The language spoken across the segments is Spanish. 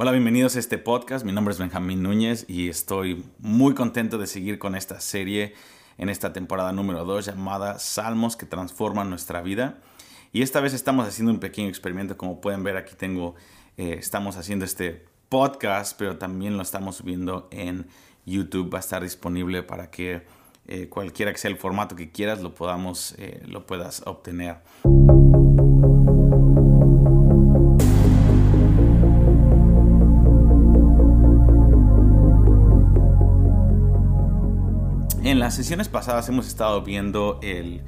Hola, bienvenidos a este podcast. Mi nombre es Benjamín Núñez y estoy muy contento de seguir con esta serie en esta temporada número 2 llamada Salmos que transforman nuestra vida. Y esta vez estamos haciendo un pequeño experimento. Como pueden ver, aquí tengo, eh, estamos haciendo este podcast, pero también lo estamos subiendo en YouTube. Va a estar disponible para que eh, cualquiera que sea el formato que quieras lo podamos, eh, lo puedas obtener. En las sesiones pasadas hemos estado viendo el,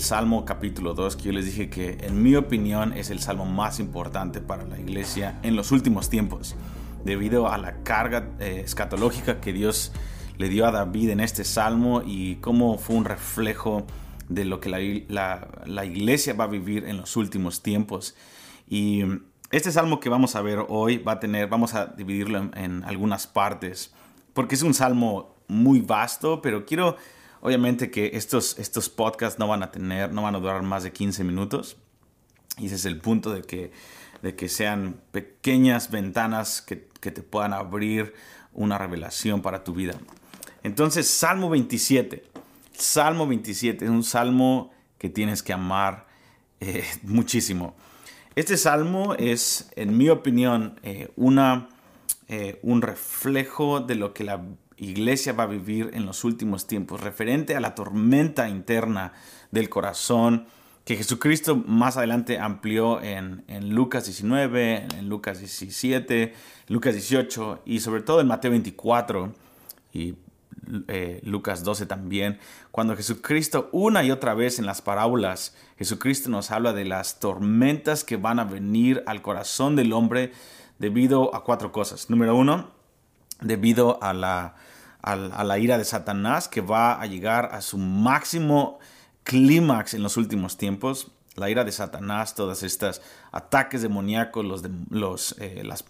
Salmo capítulo 2, que yo les dije que en mi opinión es el salmo más importante para la iglesia en los últimos tiempos, debido a la carga eh, escatológica que Dios le dio a David en este salmo y cómo fue un reflejo de lo que la, iglesia va a vivir en los últimos tiempos. Y este salmo que vamos a ver hoy va a tener, vamos a dividirlo en, en algunas partes, porque es un salmo muy vasto, pero quiero obviamente que estos, estos podcasts no van a tener, no van a durar más de 15 minutos. Y ese es el punto de que, de que sean pequeñas ventanas que, que te puedan abrir una revelación para tu vida. Entonces, Salmo 27. Salmo 27 es un salmo que tienes que amar eh, muchísimo. Este salmo es, en mi opinión, eh, una, eh, un reflejo de lo que la iglesia va a vivir en los últimos tiempos, referente a la tormenta interna del corazón que Jesucristo más adelante amplió en, Lucas 19, en Lucas 17, Lucas 18 y sobre todo en Mateo 24 y eh, Lucas 12 también, cuando Jesucristo una y otra vez en las parábolas, Jesucristo nos habla de las tormentas que van a venir al corazón del hombre debido a cuatro cosas. Número uno, debido a la, a, la ira de Satanás que va a llegar a su máximo clímax en los últimos tiempos. La ira de Satanás, todos estos ataques demoníacos, los, de, los, eh, las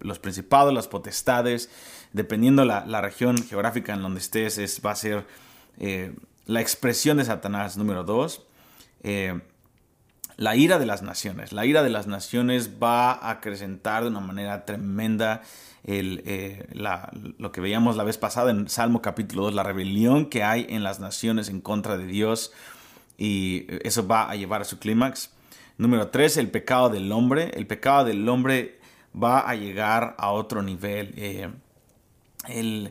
los principados, las potestades, dependiendo la, la región geográfica en donde estés, es, va a ser eh, la expresión de Satanás número dos. Eh, la ira de las naciones. La ira de las naciones va a acrecentar de una manera tremenda eh, lo que veíamos la vez pasada en Salmo capítulo 2, la rebelión que hay en las naciones en contra de Dios y eso va a llevar a su clímax. Número 3, el pecado del hombre. El pecado del hombre va a llegar a otro nivel. Eh, eh,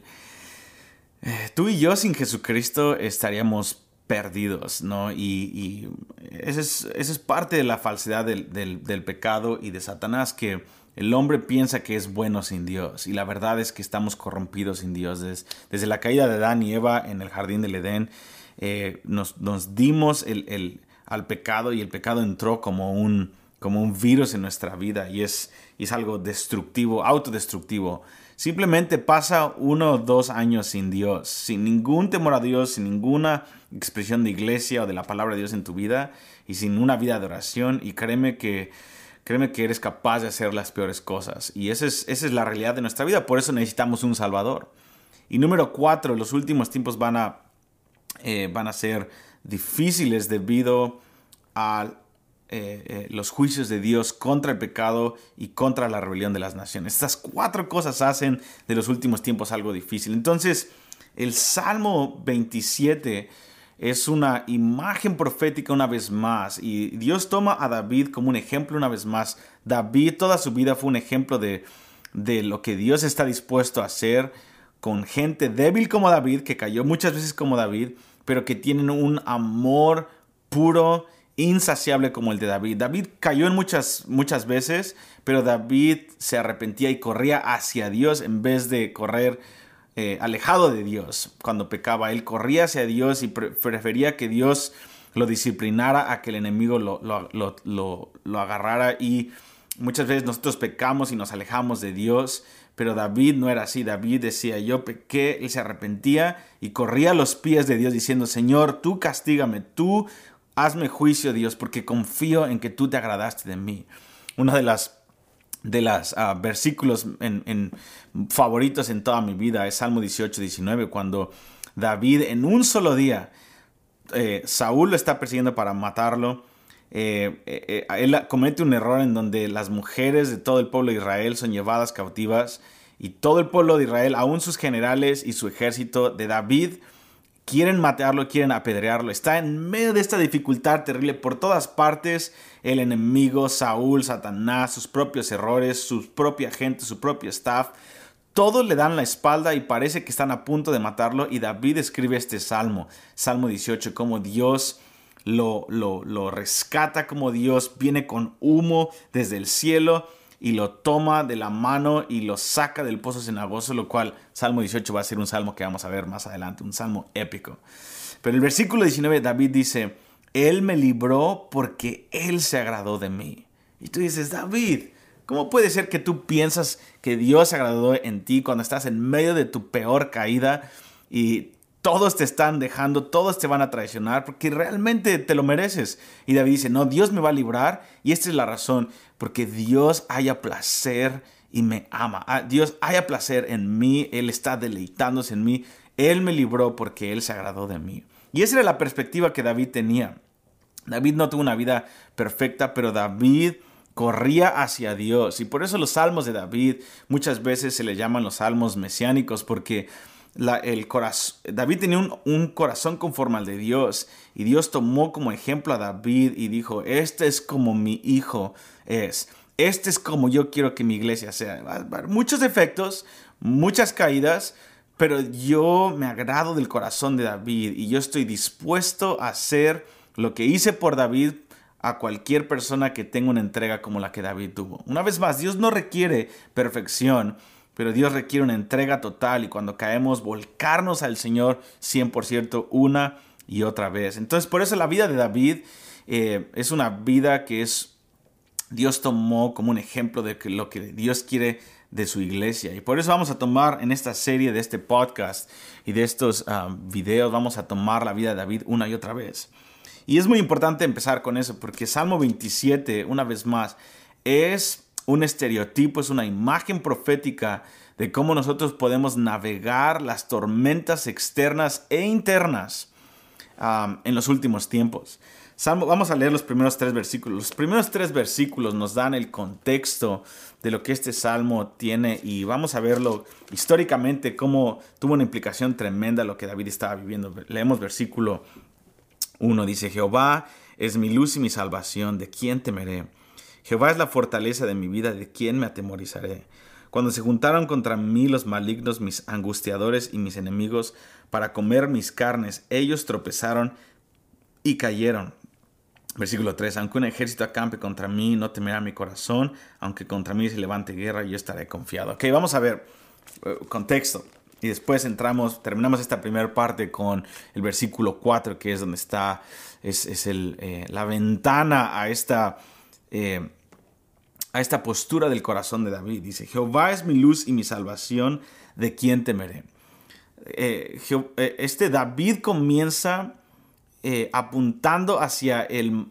tú y yo sin Jesucristo estaríamos perdidos, ¿no? Y, y esa, es, parte de la falsedad del, pecado y de Satanás, que el hombre piensa que es bueno sin Dios, y la verdad es que estamos corrompidos sin Dios. Desde, la caída de Adán y Eva en el jardín del Edén, eh, nos, dimos al pecado y el pecado entró como un, virus en nuestra vida y es, es algo destructivo, autodestructivo. Simplemente pasa uno o dos años sin Dios, sin ningún temor a Dios, sin ninguna expresión de iglesia o de la palabra de Dios en tu vida y sin una vida de oración y créeme que créeme que eres capaz de hacer las peores cosas y esa es, esa es la realidad de nuestra vida, por eso necesitamos un Salvador. Y número cuatro, los últimos tiempos van a, eh, van a ser difíciles debido a eh, eh, los juicios de Dios contra el pecado y contra la rebelión de las naciones. Estas cuatro cosas hacen de los últimos tiempos algo difícil. Entonces, el Salmo 27 es una imagen profética una vez más y Dios toma a David como un ejemplo una vez más. David toda su vida fue un ejemplo de, de lo que Dios está dispuesto a hacer con gente débil como David, que cayó muchas veces como David, pero que tienen un amor puro insaciable como el de David. David cayó en muchas, muchas veces, pero David se arrepentía y corría hacia Dios en vez de correr eh, alejado de Dios cuando pecaba. Él corría hacia Dios y prefería que Dios lo disciplinara a que el enemigo lo, lo, agarrara y muchas veces nosotros pecamos y nos alejamos de Dios. Pero David no era así. David decía, yo pequé, él se arrepentía y corría a los pies de Dios diciendo, Señor, tú castígame, tú Hazme juicio, Dios, porque confío en que tú te agradaste de mí. Uno de de los ah, versículos favoritos en toda mi vida es Salmo 18, 19, cuando David en un solo día, eh, Saúl lo está persiguiendo para matarlo eh, eh, él comete un error en donde las mujeres de todo el pueblo de Israel son llevadas cautivas y todo el pueblo de Israel, aún sus generales y su ejército de David, quieren matarlo, quieren apedrearlo. Está en medio de esta dificultad terrible por todas partes. El enemigo, Saúl, Satanás, sus propios errores, su propia gente, su propio staff. Todos le dan la espalda y parece que están a punto de matarlo. Y David escribe este salmo, Salmo 18, como Dios lo, lo, lo rescata, como Dios viene con humo desde el cielo y lo toma de la mano y lo saca del pozo cenagoso, lo cual Salmo 18 va a ser un salmo que vamos a ver más adelante, un salmo épico. Pero el versículo 19 David dice, Él me libró porque Él se agradó de mí. Y tú dices, David, ¿cómo puede ser que tú piensas que Dios se agradó en ti cuando estás en medio de tu peor caída y todos te están dejando, todos te van a traicionar porque realmente te lo mereces. Y David dice, no, Dios me va a librar y esta es la razón, porque Dios haya placer y me ama. Ah, Dios haya placer en mí, Él está deleitándose en mí, Él me libró porque Él se agradó de mí. Y esa era la perspectiva que David tenía. David no tuvo una vida perfecta, pero David corría hacia Dios. Y por eso los salmos de David muchas veces se le llaman los salmos mesiánicos, porque el corazón, David tenía un, corazón conforme al de Dios y Dios tomó como ejemplo a David y dijo, este es como mi hijo es, este es como yo quiero que mi iglesia sea. Muchos defectos, muchas caídas, pero yo me agrado del corazón de David y yo estoy dispuesto a hacer lo que hice por David a cualquier persona que tenga una entrega como la que David tuvo. Una vez más, Dios no requiere perfección, pero Dios requiere una entrega total y cuando caemos, volcarnos al Señor 100% una y otra vez. Entonces, por eso la vida de David eh, es una vida que es, Dios tomó como un ejemplo de lo que Dios quiere de su iglesia. Y por eso vamos a tomar en esta serie de este podcast y de estos ah, videos, vamos a tomar la vida de David una y otra vez. Y es muy importante empezar con eso, porque Salmo 27, una vez más, es un estereotipo, es una imagen profética de cómo nosotros podemos navegar las tormentas externas e internas en los últimos tiempos. vamos a leer los primeros tres versículos. Los primeros tres versículos nos dan el contexto de lo que este salmo tiene y vamos a verlo históricamente cómo tuvo una implicación tremenda lo que David estaba viviendo. Leemos versículo 1, dice, Jehová es mi luz y mi salvación, ¿de quién temeré? Jehová es la fortaleza de mi vida, ¿de quién me atemorizaré? Cuando se juntaron contra mí los malignos, mis angustiadores y mis enemigos, para comer mis carnes, ellos tropezaron y cayeron. Versículo 3, aunque un ejército acampe contra mí, no temerá mi corazón, aunque contra mí se levante guerra, yo estaré confiado. Ok, vamos a ver eh, contexto. Y después entramos, terminamos esta primera parte con el versículo 4, que es donde está, es, el, eh, la ventana a esta... Eh, a esta postura del corazón de David. Dice, Jehová es mi luz y mi salvación, ¿de quién temeré? Eh, eh, este David comienza eh, apuntando hacia el,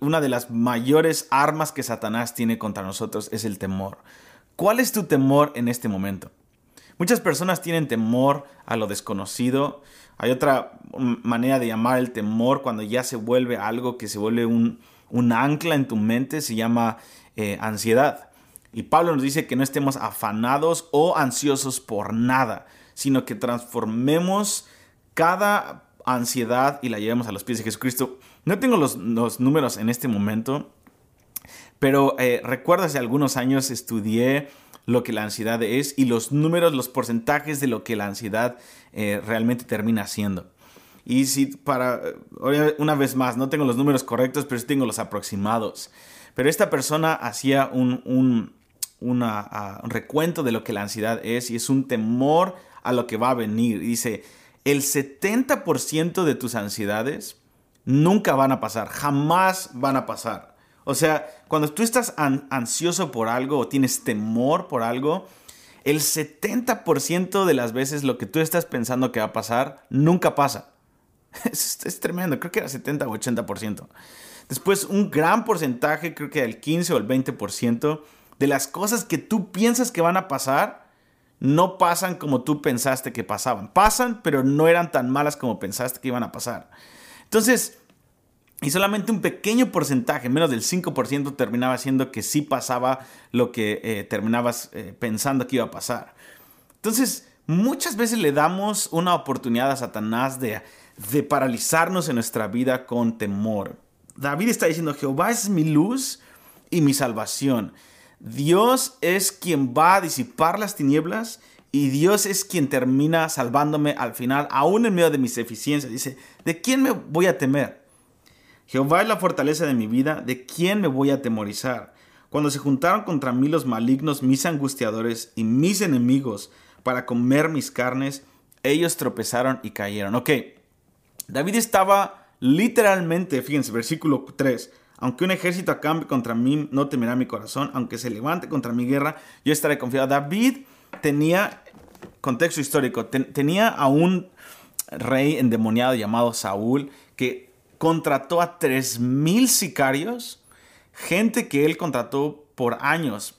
una de las mayores armas que Satanás tiene contra nosotros, es el temor. ¿Cuál es tu temor en este momento? Muchas personas tienen temor a lo desconocido. Hay otra manera de llamar el temor cuando ya se vuelve algo que se vuelve un, un ancla en tu mente, se llama eh, ansiedad. Y Pablo nos dice que no estemos afanados o ansiosos por nada, sino que transformemos cada ansiedad y la llevemos a los pies de Jesucristo. No tengo los, números en este momento, pero eh, recuerdo hace algunos años estudié lo que la ansiedad es y los números, los porcentajes de lo que la ansiedad eh, realmente termina siendo. Y si para, una vez más, no tengo los números correctos, pero sí tengo los aproximados. Pero esta persona hacía un, ah, un, recuento de lo que la ansiedad es y es un temor a lo que va a venir. dice, el 70% de tus ansiedades nunca van a pasar, jamás van a pasar. O sea, cuando tú estás ansioso por algo o tienes temor por algo, el 70% de las veces lo que tú estás pensando que va a pasar nunca pasa. Es, es tremendo, creo que era 70 o 80%. Después, un gran porcentaje, creo que el 15 o el 20%, de las cosas que tú piensas que van a pasar, no pasan como tú pensaste que pasaban. Pasan, pero no eran tan malas como pensaste que iban a pasar. Entonces, Y solamente un pequeño porcentaje, menos del 5%, terminaba siendo que sí pasaba lo que eh, terminabas eh, pensando que iba a pasar. Entonces, muchas veces le damos una oportunidad a Satanás de, de paralizarnos en nuestra vida con temor. David está diciendo, Jehová es mi luz y mi salvación. Dios es quien va a disipar las tinieblas y Dios es quien termina salvándome al final, aún en medio de mis eficiencias. Dice, ¿de quién me voy a temer? Jehová es la fortaleza de mi vida, ¿de quién me voy a temorizar? Cuando se juntaron contra mí los malignos, mis angustiadores y mis enemigos para comer mis carnes, ellos tropezaron y cayeron. Ok, David estaba literalmente, fíjense, versículo 3, aunque un ejército acampe contra mí, no temerá mi corazón, aunque se levante contra mi guerra, yo estaré confiado. David tenía, contexto histórico, tenía a un rey endemoniado llamado Saúl que contrató a 3.000 sicarios, gente que él contrató por años,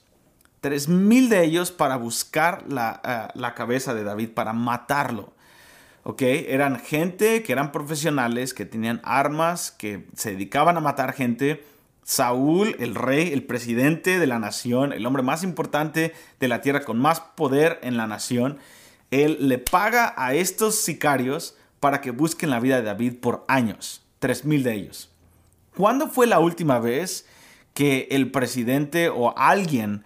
3.000 de ellos para buscar eh, la cabeza de David, para matarlo. ¿Ok? Eran gente que eran profesionales, que tenían armas, que se dedicaban a matar gente. Saúl, el rey, el presidente de la nación, el hombre más importante de la tierra, con más poder en la nación, él le paga a estos sicarios para que busquen la vida de David por años, tres mil de ellos. ¿Cuándo fue la última vez que el presidente o alguien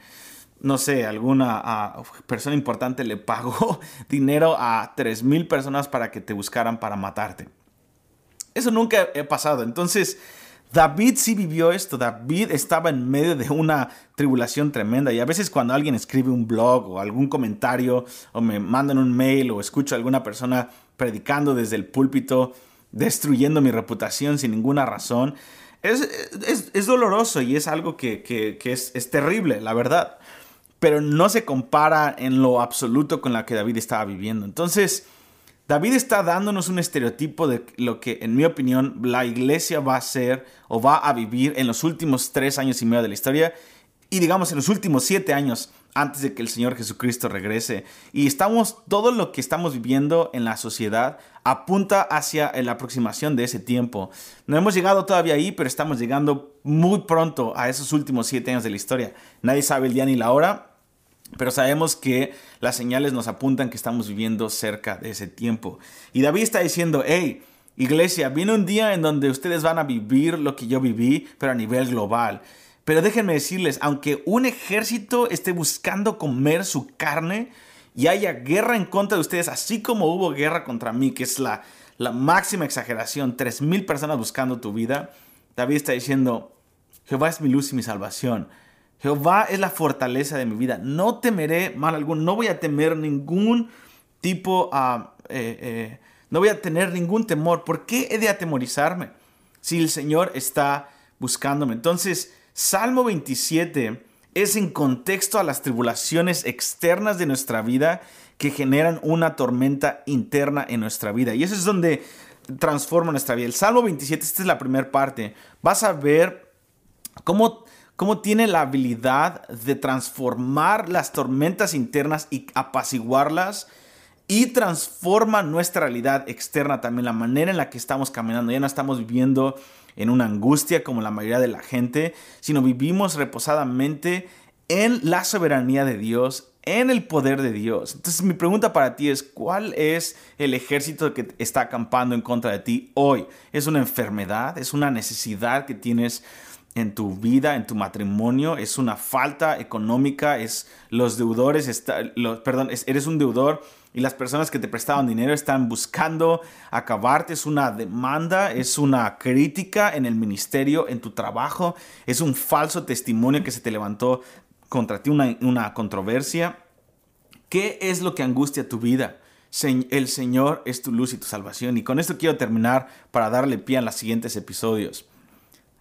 no sé, alguna persona importante le pagó dinero a 3.000 personas para que te buscaran para matarte. Eso nunca ha pasado. Entonces, David sí vivió esto. David estaba en medio de una tribulación tremenda. Y a veces cuando alguien escribe un blog o algún comentario o me mandan un mail o escucho a alguna persona predicando desde el púlpito, destruyendo mi reputación sin ninguna razón, es, doloroso y es algo que, es, es terrible, la verdad pero no se compara en lo absoluto con la que David estaba viviendo. Entonces, David está dándonos un estereotipo de lo que, en mi opinión, la iglesia va a ser o va a vivir en los últimos tres años y medio de la historia y digamos en los últimos siete años antes de que el Señor Jesucristo regrese. Y estamos, todo lo que estamos viviendo en la sociedad apunta hacia la aproximación de ese tiempo. No hemos llegado todavía ahí, pero estamos llegando muy pronto a esos últimos siete años de la historia. Nadie sabe el día ni la hora, pero sabemos que las señales nos apuntan que estamos viviendo cerca de ese tiempo. Y David está diciendo, hey, iglesia, viene un día en donde ustedes van a vivir lo que yo viví, pero a nivel global. Pero déjenme decirles, aunque un ejército esté buscando comer su carne y haya guerra en contra de ustedes, así como hubo guerra contra mí, que es la, la máxima exageración, tres mil personas buscando tu vida, David está diciendo, Jehová es mi luz y mi salvación. Jehová es la fortaleza de mi vida. No temeré mal alguno. No voy a temer ningún tipo, uh, no voy a tener ningún temor. ¿Por qué he de atemorizarme si el Señor está buscándome? Entonces, Salmo 27 es en contexto a las tribulaciones externas de nuestra vida que generan una tormenta interna en nuestra vida. Y eso es donde transforma nuestra vida. El Salmo 27, esta es la primera parte. Vas a ver cómo cómo tiene la habilidad de transformar las tormentas internas y apaciguarlas y transforma nuestra realidad externa también, la manera en la que estamos caminando. Ya no estamos viviendo en una angustia como la mayoría de la gente, sino vivimos reposadamente en la soberanía de Dios, en el poder de Dios. Entonces mi pregunta para ti es, ¿cuál es el ejército que está acampando en contra de ti hoy? ¿Es una enfermedad? ¿Es una necesidad que tienes en tu vida, en tu matrimonio, es una falta económica, es los deudores, está, perdón, eres un deudor y las personas que te prestaban dinero están buscando acabarte, es una demanda, es una crítica en el ministerio, en tu trabajo, es un falso testimonio que se te levantó contra ti, una, una controversia. ¿Qué es lo que angustia tu vida? El Señor es tu luz y tu salvación. Y con esto quiero terminar para darle pie a los siguientes episodios.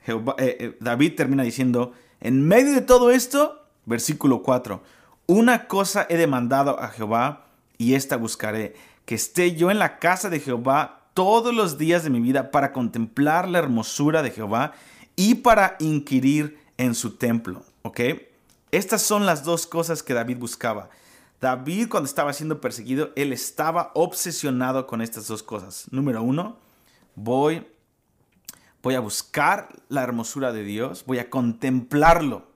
Eh, eh, David termina diciendo, en medio de todo esto, versículo 4, una cosa he demandado a Jehová y esta buscaré, que esté yo en la casa de Jehová todos los días de mi vida para contemplar la hermosura de Jehová y para inquirir en su templo. Estas son las dos cosas que David buscaba. David cuando estaba siendo perseguido, él estaba obsesionado con estas dos cosas. Número uno, voy voy a buscar la hermosura de Dios, voy a contemplarlo.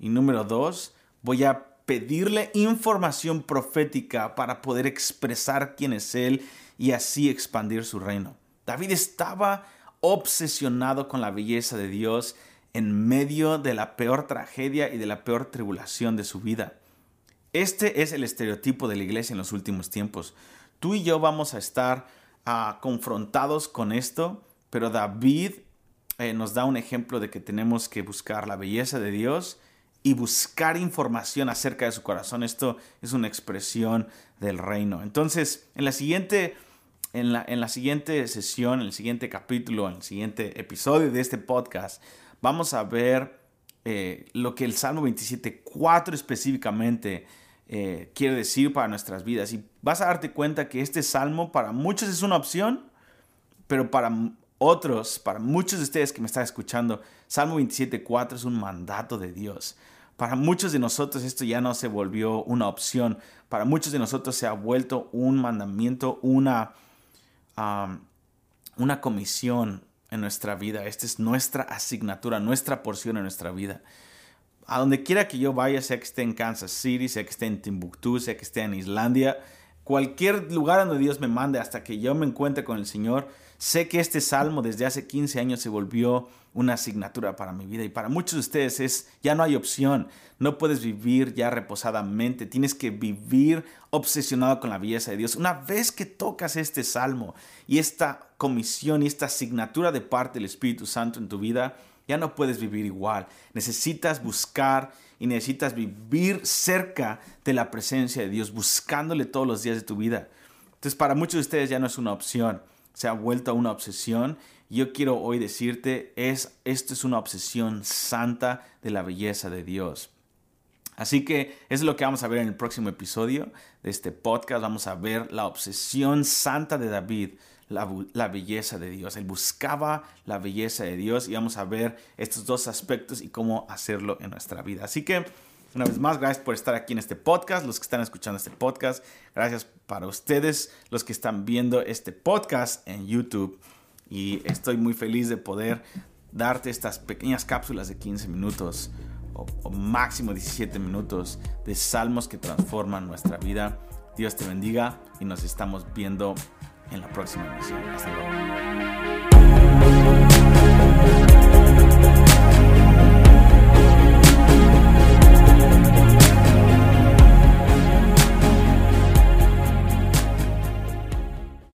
Y número dos, voy a pedirle información profética para poder expresar quién es Él y así expandir su reino. David estaba obsesionado con la belleza de Dios en medio de la peor tragedia y de la peor tribulación de su vida. Este es el estereotipo de la iglesia en los últimos tiempos. Tú y yo vamos a estar ah, confrontados con esto, pero David eh, nos da un ejemplo de que tenemos que buscar la belleza de Dios y buscar información acerca de su corazón. Esto es una expresión del reino. Entonces, en la siguiente, en la, en la siguiente sesión, en el siguiente capítulo, en el siguiente episodio de este podcast, vamos a ver eh, lo que el Salmo 27.4 específicamente eh, quiere decir para nuestras vidas. Y vas a darte cuenta que este salmo para muchos es una opción, pero para otros, para muchos de ustedes que me están escuchando, Salmo 27.4 es un mandato de Dios. Para muchos de nosotros esto ya no se volvió una opción. Para muchos de nosotros se ha vuelto un mandamiento, una, una comisión en nuestra vida. Esta es nuestra asignatura, nuestra porción en nuestra vida. A donde quiera que yo vaya, sea que esté en Kansas City, sea que esté en Timbuktu, sea que esté en Islandia, cualquier lugar donde Dios me mande hasta que yo me encuentre con el Señor, sé que este salmo desde hace 15 años se volvió una asignatura para mi vida y para muchos de ustedes es ya no hay opción, no puedes vivir ya reposadamente, tienes que vivir obsesionado con la belleza de Dios. Una vez que tocas este salmo y esta comisión y esta asignatura de parte del Espíritu Santo en tu vida, ya no puedes vivir igual. Necesitas buscar y necesitas vivir cerca de la presencia de Dios, buscándole todos los días de tu vida. Entonces, para muchos de ustedes ya no es una opción, se ha vuelto una obsesión. Yo quiero hoy decirte, es, esto es una obsesión santa de la belleza de Dios. Así que es lo que vamos a ver en el próximo episodio de este podcast. Vamos a ver la obsesión santa de David la, belleza de Dios. Él buscaba la belleza de Dios y vamos a ver estos dos aspectos y cómo hacerlo en nuestra vida. Así que, una vez más, gracias por estar aquí en este podcast, los que están escuchando este podcast. Gracias para ustedes, los que están viendo este podcast en YouTube. Y estoy muy feliz de poder darte estas pequeñas cápsulas de 15 minutos o, máximo 17 minutos de salmos que transforman nuestra vida. Dios te bendiga y nos estamos viendo en la próxima emisión. Hasta luego.